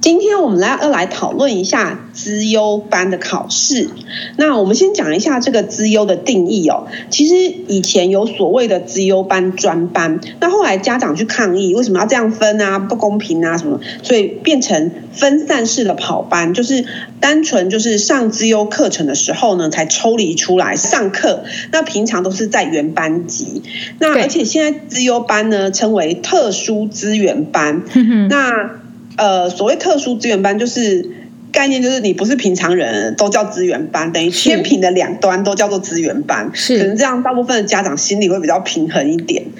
今天我们来要来讨论一下资优班的考试。那我们先讲一下这个资优的定义哦。其实以前有所谓的资优班、专班，那后来家长去抗议，为什么要这样分啊？不公平啊什么？所以变成分散式的跑班，就是单纯就是上资优课程的时候呢，才抽离出来上课。那平常都是在原班级。那而且现在资优班呢，称为特殊资源班。那呃，所谓特殊资源班，就是概念就是你不是平常人都叫资源班，等于天平的两端都叫做资源班，是可能这样，大部分的家长心里会比较平衡一点。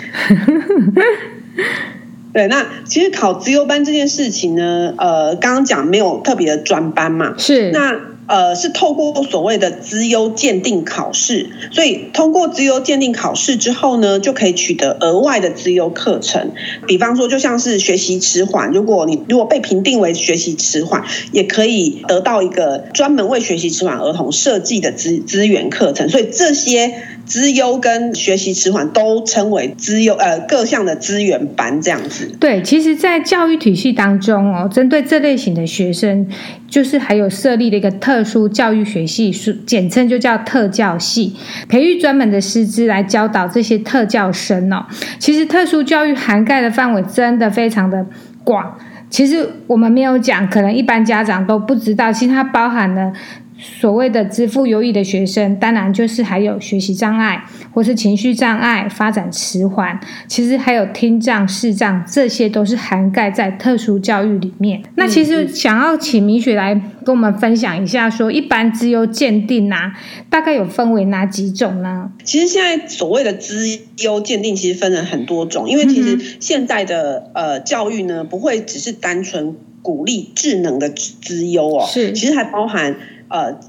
对，那其实考资优班这件事情呢，呃，刚刚讲没有特别的专班嘛，是那。呃，是透过所谓的资优鉴定考试，所以通过资优鉴定考试之后呢，就可以取得额外的资优课程。比方说，就像是学习迟缓，如果你如果被评定为学习迟缓，也可以得到一个专门为学习迟缓儿童设计的资资源课程。所以这些。资优跟学习迟缓都称为资优，呃，各项的资源班这样子。对，其实，在教育体系当中哦，针对这类型的学生，就是还有设立了一个特殊教育学系，简称就叫特教系，培育专门的师资来教导这些特教生哦。其实，特殊教育涵盖的范围真的非常的广。其实我们没有讲，可能一般家长都不知道，其实它包含了。所谓的支付优异的学生，当然就是还有学习障碍，或是情绪障碍、发展迟缓，其实还有听障、视障，这些都是涵盖在特殊教育里面。嗯、那其实想要请米雪来跟我们分享一下说，说一般资优鉴定啊，大概有分为哪几种呢？其实现在所谓的资优鉴定，其实分了很多种，因为其实现在的呃教育呢，不会只是单纯鼓励智能的资优哦，是，其实还包含。呃，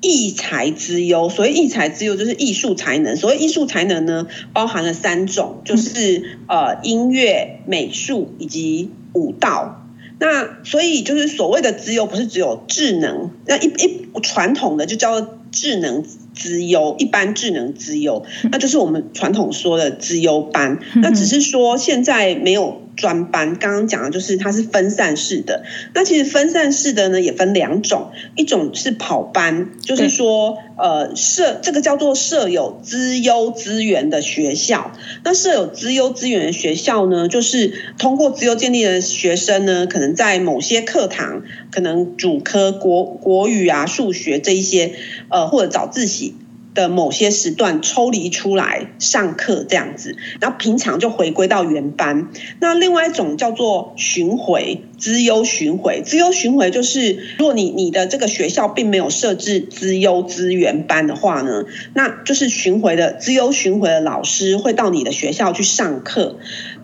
艺才之优，所谓艺才之优就是艺术才能。所谓艺术才能呢，包含了三种，就是呃音乐、美术以及舞蹈。那所以就是所谓的资优，不是只有智能，那一一传统的就叫做智能资优，一般智能资优，那就是我们传统说的资优班。那只是说现在没有。专班刚刚讲的就是它是分散式的，那其实分散式的呢也分两种，一种是跑班，就是说呃设这个叫做设有资优资源的学校，那设有资优资源的学校呢，就是通过资优鉴定的学生呢，可能在某些课堂，可能主科国国语啊、数学这一些，呃或者早自习。的某些时段抽离出来上课这样子，然后平常就回归到原班。那另外一种叫做巡回资优巡回，资优巡回就是，如果你你的这个学校并没有设置资优资源班的话呢，那就是巡回的资优巡回的老师会到你的学校去上课。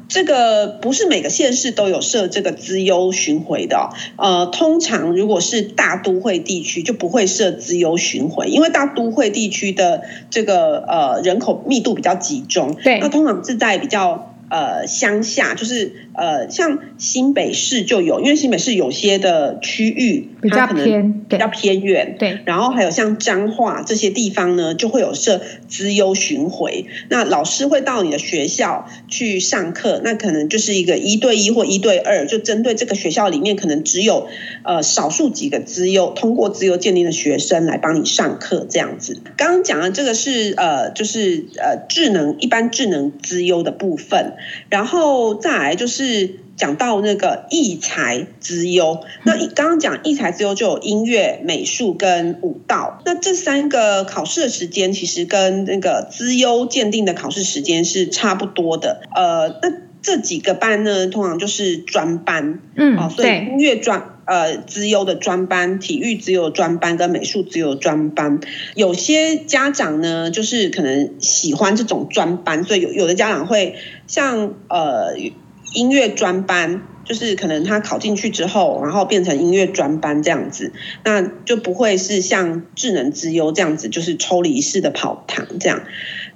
这个不是每个县市都有设这个资优巡回的，呃，通常如果是大都会地区就不会设资优巡回，因为大都会地区的这个呃人口密度比较集中，对，那通常是在比较。呃，乡下就是呃，像新北市就有，因为新北市有些的区域比较偏，比较偏远，对。然后还有像彰化这些地方呢，就会有设资优巡回，那老师会到你的学校去上课，那可能就是一个一对一或一对二，就针对这个学校里面可能只有呃少数几个资优通过资优鉴定的学生来帮你上课这样子。刚刚讲的这个是呃，就是呃智能一般智能资优的部分。然后再来就是讲到那个艺才资优，那刚刚讲艺才资优就有音乐、美术跟舞蹈，那这三个考试的时间其实跟那个资优鉴定的考试时间是差不多的。呃，那这几个班呢，通常就是专班，嗯，哦，所以音乐专。呃，资优的专班、体育资优专班跟美术资优专班，有些家长呢，就是可能喜欢这种专班，所以有有的家长会像呃音乐专班，就是可能他考进去之后，然后变成音乐专班这样子，那就不会是像智能资优这样子，就是抽离式的跑堂这样。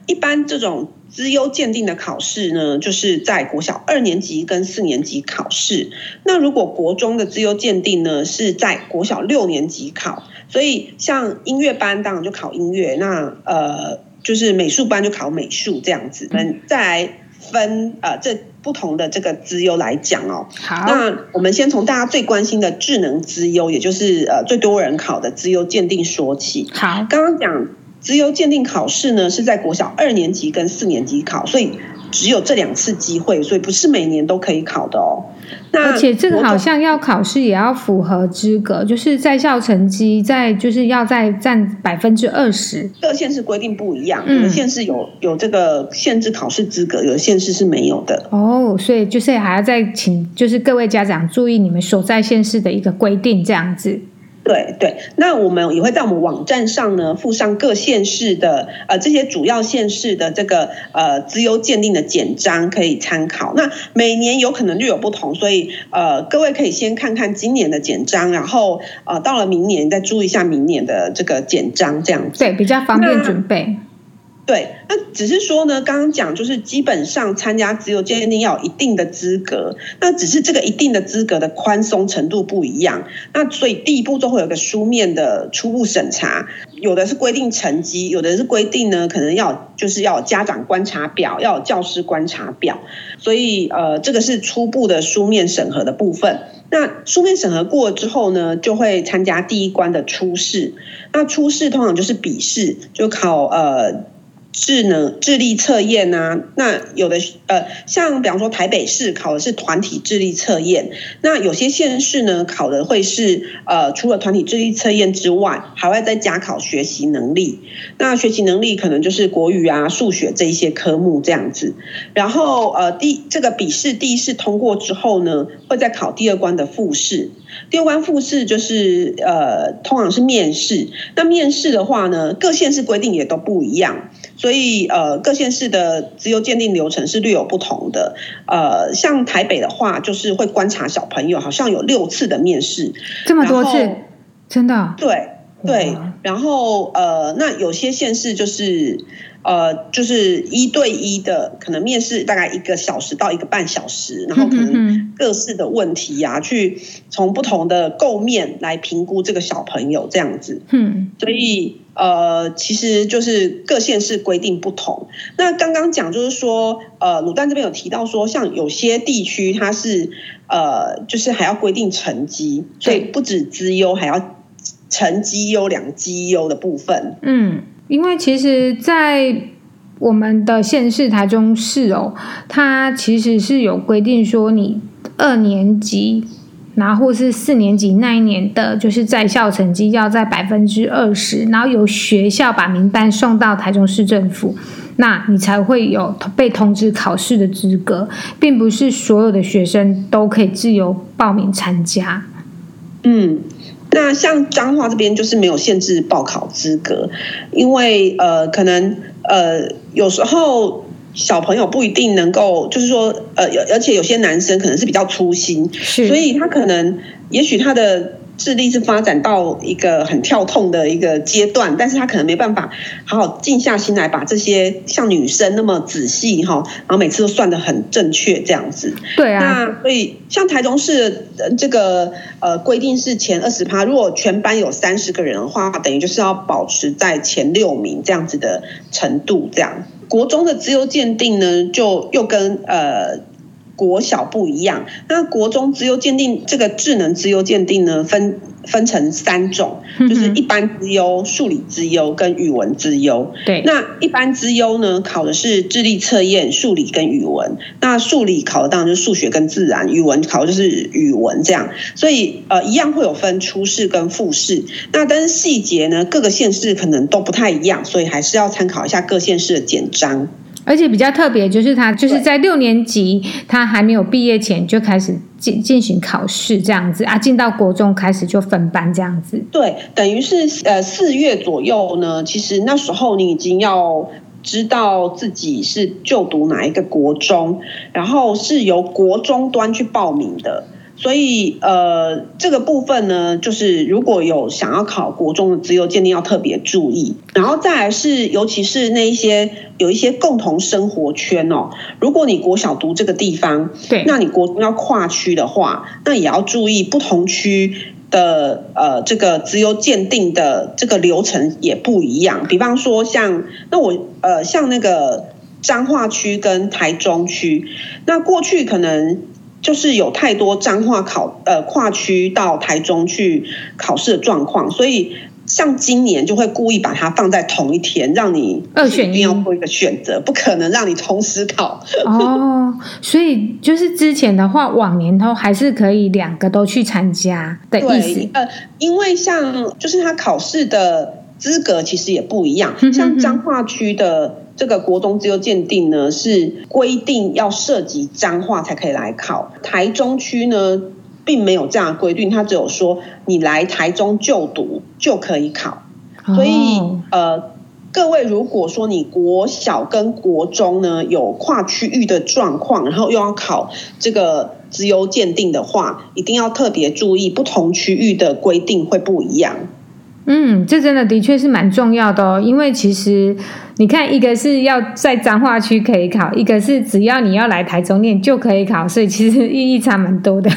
一般这种资优鉴定的考试呢，就是在国小二年级跟四年级考试。那如果国中的资优鉴定呢，是在国小六年级考。所以像音乐班当然就考音乐，那呃就是美术班就考美术这样子。那再来分呃这不同的这个资优来讲哦。好，那我们先从大家最关心的智能资优，也就是呃最多人考的资优鉴定说起。好，刚刚讲资优鉴定考试呢是在国小二年级跟四年级考，所以只有这两次机会，所以不是每年都可以考的哦。那而且这个好像要考试也要符合资格，就是在校成绩在就是要在占百分之二十。各县市规定不一样，有的县市有有这个限制考试资格，有的县市是没有的。哦，所以就是还要再请就是各位家长注意你们所在县市的一个规定，这样子。对对，那我们也会在我们网站上呢附上各县市的呃这些主要县市的这个呃资优鉴定的简章可以参考。那每年有可能略有不同，所以呃各位可以先看看今年的简章，然后呃到了明年再注意一下明年的这个简章，这样子对比较方便准备。对，那只是说呢，刚刚讲就是基本上参加自由鉴定要有一定的资格，那只是这个一定的资格的宽松程度不一样。那所以第一步就会有个书面的初步审查，有的是规定成绩，有的是规定呢可能要就是要家长观察表，要有教师观察表。所以呃，这个是初步的书面审核的部分。那书面审核过之后呢，就会参加第一关的初试。那初试通常就是笔试，就考呃。智能智力测验啊，那有的呃，像比方说台北市考的是团体智力测验，那有些县市呢考的会是呃，除了团体智力测验之外，还会再加考学习能力。那学习能力可能就是国语啊、数学这一些科目这样子。然后呃，第这个笔试第一试通过之后呢，会再考第二关的复试。第二关复试就是呃，通常是面试。那面试的话呢，各县市规定也都不一样。所以，呃，各县市的资优鉴定流程是略有不同的。呃，像台北的话，就是会观察小朋友，好像有六次的面试，这么多次，真的？对对。然后，呃，那有些县市就是。呃，就是一对一的，可能面试大概一个小时到一个半小时，然后可能各式的问题呀、啊，去从不同的构面来评估这个小朋友这样子。嗯，所以呃，其实就是各县市规定不同。那刚刚讲就是说，呃，卤蛋这边有提到说，像有些地区它是呃，就是还要规定成绩，所以不止资优，还要成绩优、两绩优的部分。嗯。因为其实，在我们的县市台中市哦，它其实是有规定说，你二年级，然后或是四年级那一年的，就是在校成绩要在百分之二十，然后由学校把名单送到台中市政府，那你才会有被通知考试的资格，并不是所有的学生都可以自由报名参加。嗯。那像彰化这边就是没有限制报考资格，因为呃可能呃有时候小朋友不一定能够，就是说呃而且有些男生可能是比较粗心，所以他可能也许他的。智力是发展到一个很跳痛的一个阶段，但是他可能没办法好好静下心来把这些像女生那么仔细哈，然后每次都算的很正确这样子。对啊。那所以像台中市这个呃规定是前二十趴，如果全班有三十个人的话，等于就是要保持在前六名这样子的程度。这样，国中的自由鉴定呢，就又跟呃。国小不一样，那国中资优鉴定这个智能资优鉴定呢，分分成三种，就是一般资优、数理资优跟语文资优。对，那一般资优呢，考的是智力测验、数理跟语文。那数理考的当然就是数学跟自然，语文考的就是语文这样。所以呃，一样会有分初试跟复试。那但是细节呢，各个县市可能都不太一样，所以还是要参考一下各县市的简章。而且比较特别，就是他就是在六年级，他还没有毕业前就开始进进行考试这样子啊，进到国中开始就分班这样子。对，等于是呃四月左右呢，其实那时候你已经要知道自己是就读哪一个国中，然后是由国中端去报名的。所以，呃，这个部分呢，就是如果有想要考国中的自由鉴定，要特别注意。然后再来是，尤其是那一些有一些共同生活圈哦，如果你国小读这个地方，对，那你国中要跨区的话，那也要注意不同区的呃这个资优鉴定的这个流程也不一样。比方说像，那我呃像那个。彰化区跟台中区。那过去可能就是有太多彰化考呃跨区到台中去考试的状况，所以。像今年就会故意把它放在同一天，让你二选一定要做一个选择，不可能让你同时考。哦，所以就是之前的话，往年都还是可以两个都去参加的意思。呃，因为像就是他考试的资格其实也不一样，像彰化区的这个国中自由鉴定呢，是规定要涉及彰化才可以来考，台中区呢。并没有这样的规定，它只有说你来台中就读就可以考，所以呃，各位如果说你国小跟国中呢有跨区域的状况，然后又要考这个资优鉴定的话，一定要特别注意不同区域的规定会不一样。嗯，这真的的确是蛮重要的哦，因为其实你看，一个是要在彰化区可以考，一个是只要你要来台中念就可以考，所以其实意义差蛮多的。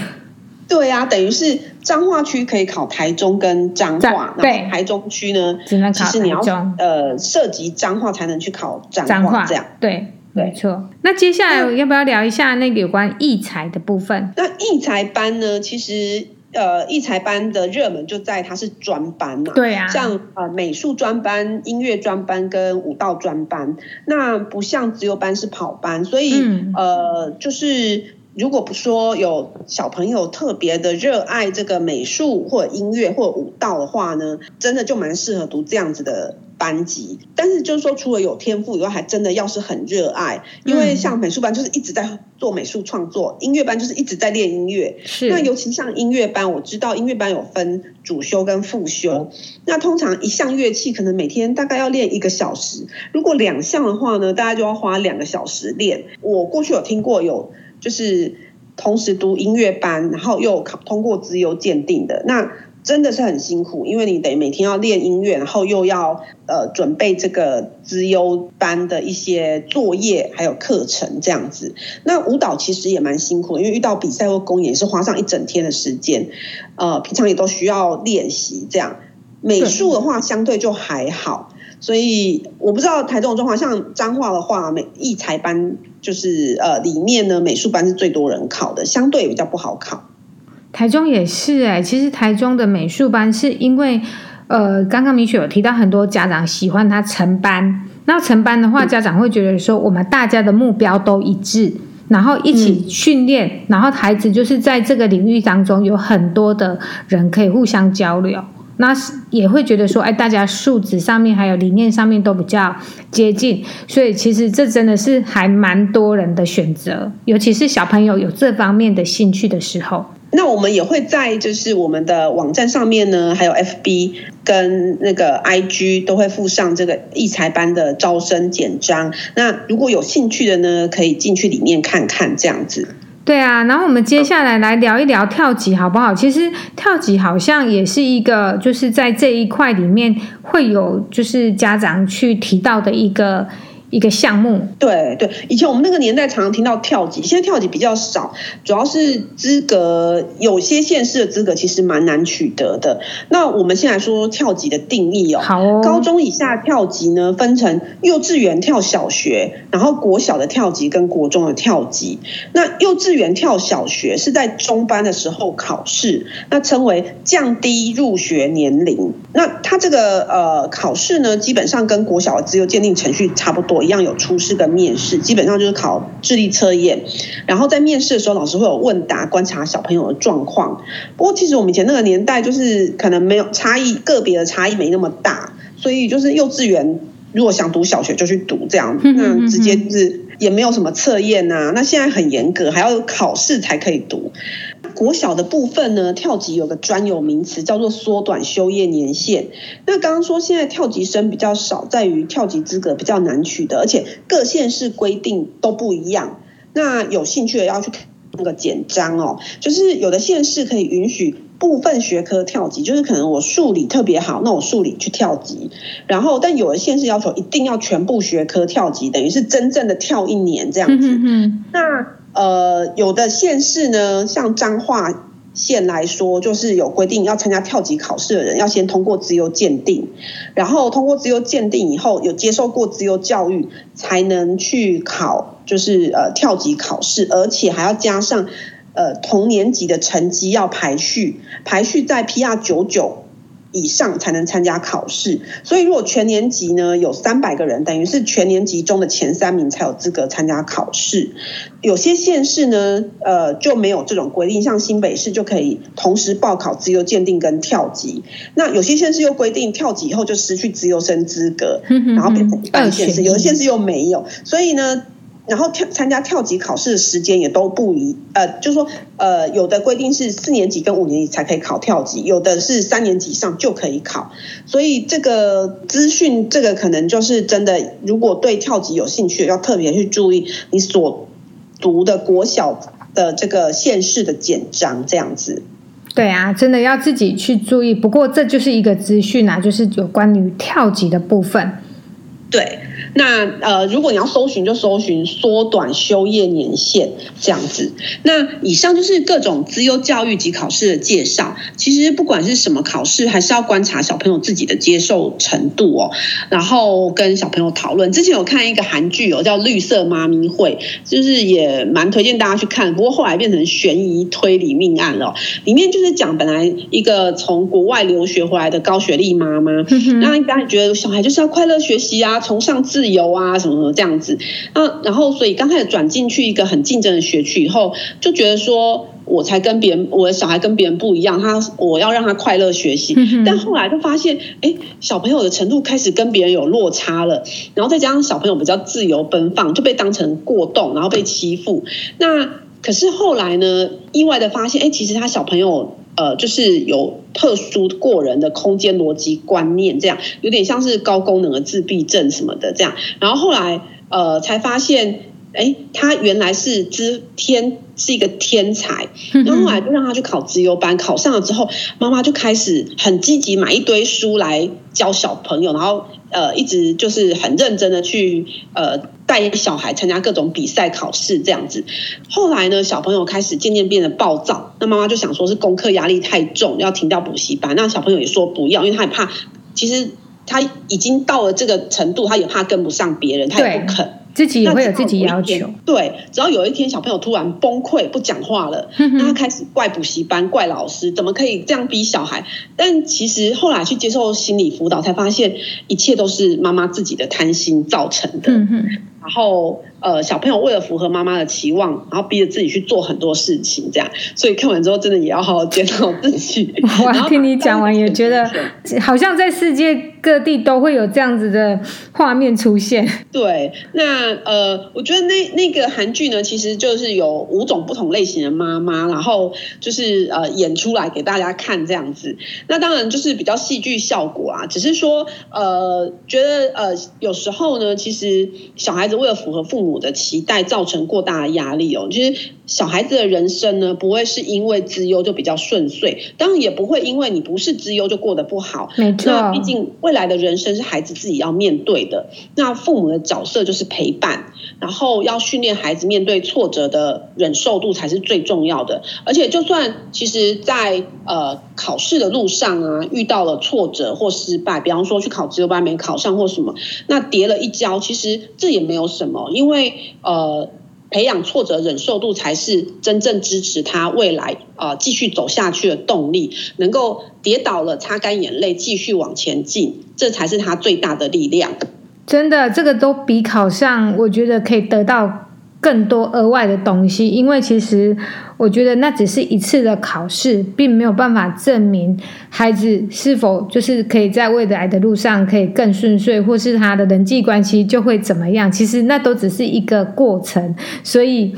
对啊，等于是彰化区可以考台中跟彰化，对，台中区呢，只能考其实你要呃涉及彰化才能去考彰化，这样对，没错。那接下来要不要聊一下那个有关艺才的部分？那艺才班呢，其实呃艺才班的热门就在它是专班嘛，对啊，像呃美术专班、音乐专班跟舞蹈专班，那不像自由班是跑班，所以、嗯、呃就是。如果不说有小朋友特别的热爱这个美术或者音乐或者舞蹈的话呢，真的就蛮适合读这样子的班级。但是就是说，除了有天赋以外，还真的要是很热爱，因为像美术班就是一直在做美术创作，音乐班就是一直在练音乐。是。那尤其像音乐班，我知道音乐班有分主修跟副修。那通常一项乐器可能每天大概要练一个小时，如果两项的话呢，大概就要花两个小时练。我过去有听过有。就是同时读音乐班，然后又考通过资优鉴定的，那真的是很辛苦，因为你得每天要练音乐，然后又要呃准备这个资优班的一些作业还有课程这样子。那舞蹈其实也蛮辛苦，因为遇到比赛或公演是花上一整天的时间，呃，平常也都需要练习这样。美术的话相对就还好。所以我不知道台中的状况，像彰化的话，美艺才班就是呃里面呢美术班是最多人考的，相对比较不好考。台中也是哎、欸，其实台中的美术班是因为呃刚刚米雪有提到很多家长喜欢他成班，那成班的话，家长会觉得说我们大家的目标都一致，然后一起训练，嗯、然后孩子就是在这个领域当中有很多的人可以互相交流。那也会觉得说，哎，大家素质上面还有理念上面都比较接近，所以其实这真的是还蛮多人的选择，尤其是小朋友有这方面的兴趣的时候。那我们也会在就是我们的网站上面呢，还有 FB 跟那个 IG 都会附上这个艺才班的招生简章。那如果有兴趣的呢，可以进去里面看看这样子。对啊，然后我们接下来来聊一聊跳级好不好？其实跳级好像也是一个，就是在这一块里面会有，就是家长去提到的一个。一个项目，对对，以前我们那个年代常常听到跳级，现在跳级比较少，主要是资格，有些县市的资格其实蛮难取得的。那我们先来说跳级的定义哦。好哦。高中以下跳级呢，分成幼稚园跳小学，然后国小的跳级跟国中的跳级。那幼稚园跳小学是在中班的时候考试，那称为降低入学年龄。那它这个呃考试呢，基本上跟国小的自由鉴定程序差不多。一样有初试跟面试，基本上就是考智力测验，然后在面试的时候，老师会有问答，观察小朋友的状况。不过其实我们以前那个年代，就是可能没有差异，个别的差异没那么大，所以就是幼稚园如果想读小学就去读这样，那直接就是也没有什么测验呐。那现在很严格，还要考试才可以读。国小的部分呢，跳级有个专有名词叫做缩短修业年限。那刚刚说现在跳级生比较少，在于跳级资格比较难取得，而且各县市规定都不一样。那有兴趣的要去看那个简章哦，就是有的县市可以允许部分学科跳级，就是可能我数理特别好，那我数理去跳级。然后但有的县市要求一定要全部学科跳级，等于是真正的跳一年这样子。嗯嗯嗯。那呃，有的县市呢，像彰化县来说，就是有规定要参加跳级考试的人要先通过资优鉴定，然后通过资优鉴定以后有接受过资优教育，才能去考，就是呃跳级考试，而且还要加上呃同年级的成绩要排序，排序在 PR 九九。以上才能参加考试，所以如果全年级呢有三百个人，等于是全年级中的前三名才有资格参加考试。有些县市呢，呃就没有这种规定，像新北市就可以同时报考自由鉴定跟跳级。那有些县市又规定跳级以后就失去资优生资格，然后变成一般县市，有的县市又没有，所以呢。然后跳参加跳级考试的时间也都不一，呃，就是说，呃，有的规定是四年级跟五年级才可以考跳级，有的是三年级上就可以考。所以这个资讯，这个可能就是真的，如果对跳级有兴趣，要特别去注意你所读的国小的这个县市的简章这样子。对啊，真的要自己去注意。不过这就是一个资讯啊，就是有关于跳级的部分。对。那呃，如果你要搜寻，就搜寻缩短休业年限这样子。那以上就是各种资优教育及考试的介绍。其实不管是什么考试，还是要观察小朋友自己的接受程度哦，然后跟小朋友讨论。之前有看一个韩剧哦，叫《绿色妈咪会》，就是也蛮推荐大家去看。不过后来变成悬疑推理命案了，里面就是讲本来一个从国外留学回来的高学历妈妈，那大家觉得小孩就是要快乐学习啊，崇尚自自由啊，什么什么这样子，那然后所以刚开始转进去一个很竞争的学区以后，就觉得说我才跟别人，我的小孩跟别人不一样，他我要让他快乐学习。但后来就发现，哎，小朋友的程度开始跟别人有落差了，然后再加上小朋友比较自由奔放，就被当成过动，然后被欺负。那可是后来呢，意外的发现，哎，其实他小朋友。呃，就是有特殊过人的空间逻辑观念，这样有点像是高功能的自闭症什么的这样。然后后来呃才发现，哎，他原来是知天是一个天才。然后后来就让他去考资优班，考上了之后，妈妈就开始很积极买一堆书来教小朋友，然后呃一直就是很认真的去呃。带小孩参加各种比赛考试这样子，后来呢，小朋友开始渐渐变得暴躁，那妈妈就想说是功课压力太重，要停掉补习班。那小朋友也说不要，因为他也怕，其实他已经到了这个程度，他也怕跟不上别人，他也不肯。自己也会有自己要求，对，只要有一天小朋友突然崩溃不讲话了，那他开始怪补习班、怪老师，怎么可以这样逼小孩？但其实后来去接受心理辅导，才发现一切都是妈妈自己的贪心造成的。然后，呃，小朋友为了符合妈妈的期望，然后逼着自己去做很多事情，这样。所以看完之后，真的也要好好检讨自己。我听你讲完，也觉得好像在世界各地都会有这样子的画面出现。对，那呃，我觉得那那个韩剧呢，其实就是有五种不同类型的妈妈，然后就是呃演出来给大家看这样子。那当然就是比较戏剧效果啊，只是说呃，觉得呃有时候呢，其实小孩子。为了符合父母的期待，造成过大的压力哦。其实小孩子的人生呢，不会是因为资优就比较顺遂，当然也不会因为你不是资优就过得不好。没错，那毕竟未来的人生是孩子自己要面对的。那父母的角色就是陪伴，然后要训练孩子面对挫折的忍受度才是最重要的。而且，就算其实在呃考试的路上啊，遇到了挫折或失败，比方说去考资优班没考上或什么，那跌了一跤，其实这也没有。什么？因为呃，培养挫折忍受度才是真正支持他未来呃继续走下去的动力。能够跌倒了，擦干眼泪，继续往前进，这才是他最大的力量。真的，这个都比考上，我觉得可以得到。更多额外的东西，因为其实我觉得那只是一次的考试，并没有办法证明孩子是否就是可以在未来的路上可以更顺遂，或是他的人际关系就会怎么样。其实那都只是一个过程。所以，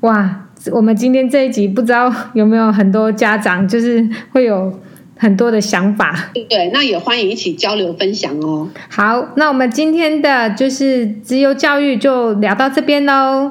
哇，我们今天这一集不知道有没有很多家长就是会有很多的想法。对，那也欢迎一起交流分享哦。好，那我们今天的就是自由教育就聊到这边喽。